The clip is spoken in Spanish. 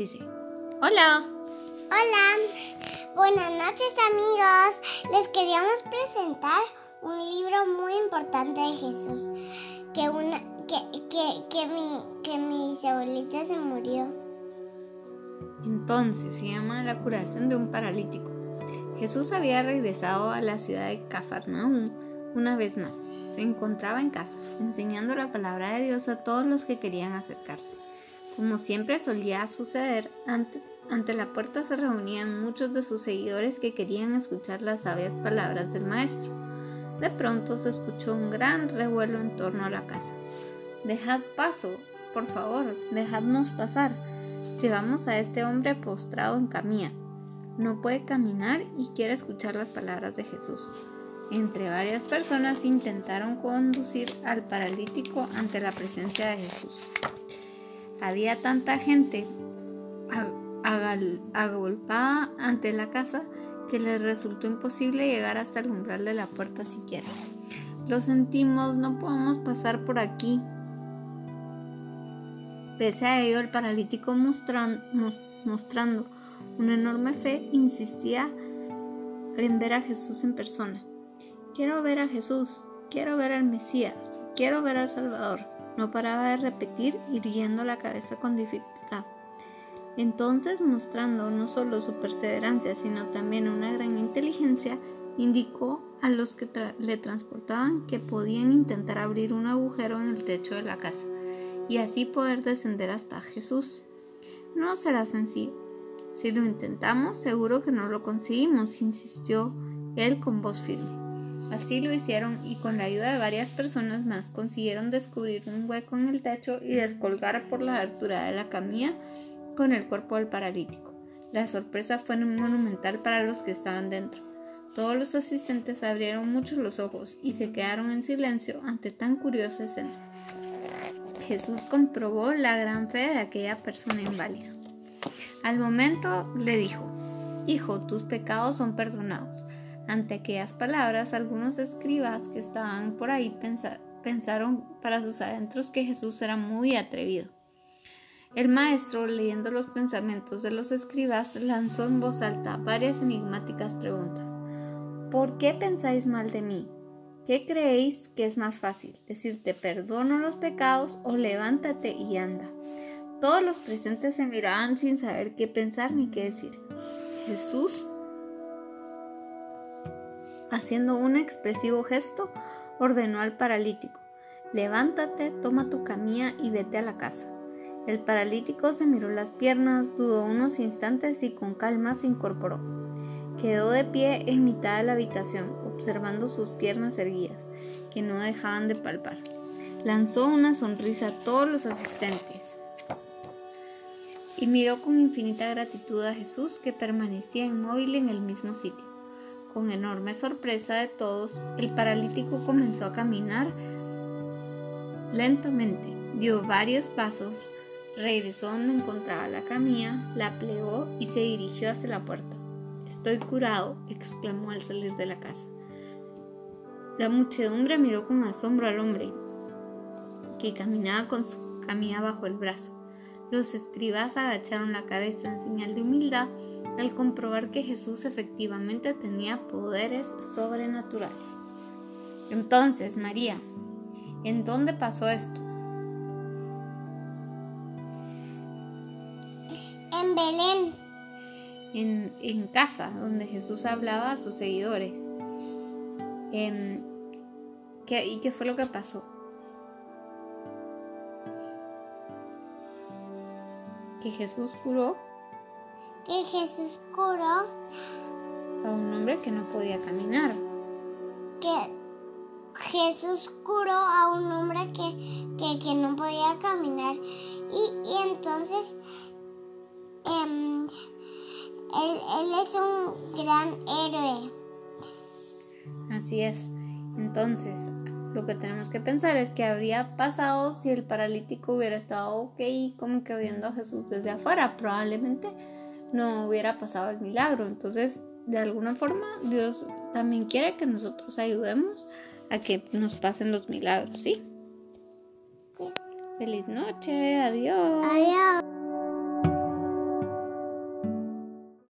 dice, hola. Hola, buenas noches amigos. Les queríamos presentar un libro muy importante de Jesús, que, una, que, que, que, mi, que mi abuelita se murió. Entonces se llama La curación de un paralítico. Jesús había regresado a la ciudad de Cafarnaúm una vez más. Se encontraba en casa, enseñando la palabra de Dios a todos los que querían acercarse. Como siempre solía suceder, ante, ante la puerta se reunían muchos de sus seguidores que querían escuchar las sabias palabras del Maestro. De pronto se escuchó un gran revuelo en torno a la casa. Dejad paso, por favor, dejadnos pasar. Llevamos a este hombre postrado en camilla. No puede caminar y quiere escuchar las palabras de Jesús. Entre varias personas intentaron conducir al paralítico ante la presencia de Jesús. Había tanta gente agolpada ante la casa que les resultó imposible llegar hasta el umbral de la puerta siquiera. Lo sentimos, no podemos pasar por aquí. Pese a ello, el paralítico mostrando una enorme fe insistía en ver a Jesús en persona. Quiero ver a Jesús, quiero ver al Mesías, quiero ver al Salvador. No paraba de repetir, irguiendo la cabeza con dificultad. Entonces, mostrando no solo su perseverancia, sino también una gran inteligencia, indicó a los que le transportaban que podían intentar abrir un agujero en el techo de la casa y así poder descender hasta Jesús. No será sencillo. Si lo intentamos, seguro que no lo conseguimos, insistió él con voz firme. Así lo hicieron y con la ayuda de varias personas más consiguieron descubrir un hueco en el techo y descolgar por la abertura de la camilla con el cuerpo del paralítico. La sorpresa fue monumental para los que estaban dentro. Todos los asistentes abrieron mucho los ojos y se quedaron en silencio ante tan curiosa escena. Jesús comprobó la gran fe de aquella persona inválida. Al momento le dijo, Hijo, tus pecados son perdonados. Ante aquellas palabras, algunos escribas que estaban por ahí pensaron para sus adentros que Jesús era muy atrevido. El maestro, leyendo los pensamientos de los escribas, lanzó en voz alta varias enigmáticas preguntas. ¿Por qué pensáis mal de mí? ¿Qué creéis que es más fácil? ¿Decirte perdono los pecados o levántate y anda? Todos los presentes se miraban sin saber qué pensar ni qué decir. Jesús haciendo un expresivo gesto, ordenó al paralítico, levántate, toma tu camilla y vete a la casa. El paralítico se miró las piernas, dudó unos instantes y con calma se incorporó. Quedó de pie en mitad de la habitación, observando sus piernas erguidas, que no dejaban de palpar. Lanzó una sonrisa a todos los asistentes y miró con infinita gratitud a Jesús que permanecía inmóvil en el mismo sitio. Con enorme sorpresa de todos, el paralítico comenzó a caminar lentamente, dio varios pasos, regresó donde encontraba la camilla, la plegó y se dirigió hacia la puerta. Estoy curado, exclamó al salir de la casa. La muchedumbre miró con asombro al hombre, que caminaba con su camilla bajo el brazo. Los escribas agacharon la cabeza en señal de humildad al comprobar que Jesús efectivamente tenía poderes sobrenaturales. Entonces, María, ¿en dónde pasó esto? En Belén. En, casa, donde Jesús hablaba a sus seguidores. Em, ¿Y qué fue lo que pasó? Que Jesús curó que Jesús curó a un hombre que no podía caminar. Que Jesús curó a un hombre que, que, no podía caminar. Y, entonces em, él, él es un gran héroe. Así es. Entonces, lo que tenemos que pensar es que habría pasado si el paralítico hubiera estado ok, como que viendo a Jesús desde afuera. Probablemente no hubiera pasado el milagro. Entonces, de alguna forma, Dios también quiere que nosotros ayudemos a que nos pasen los milagros, ¿sí? Feliz noche, adiós. Adiós.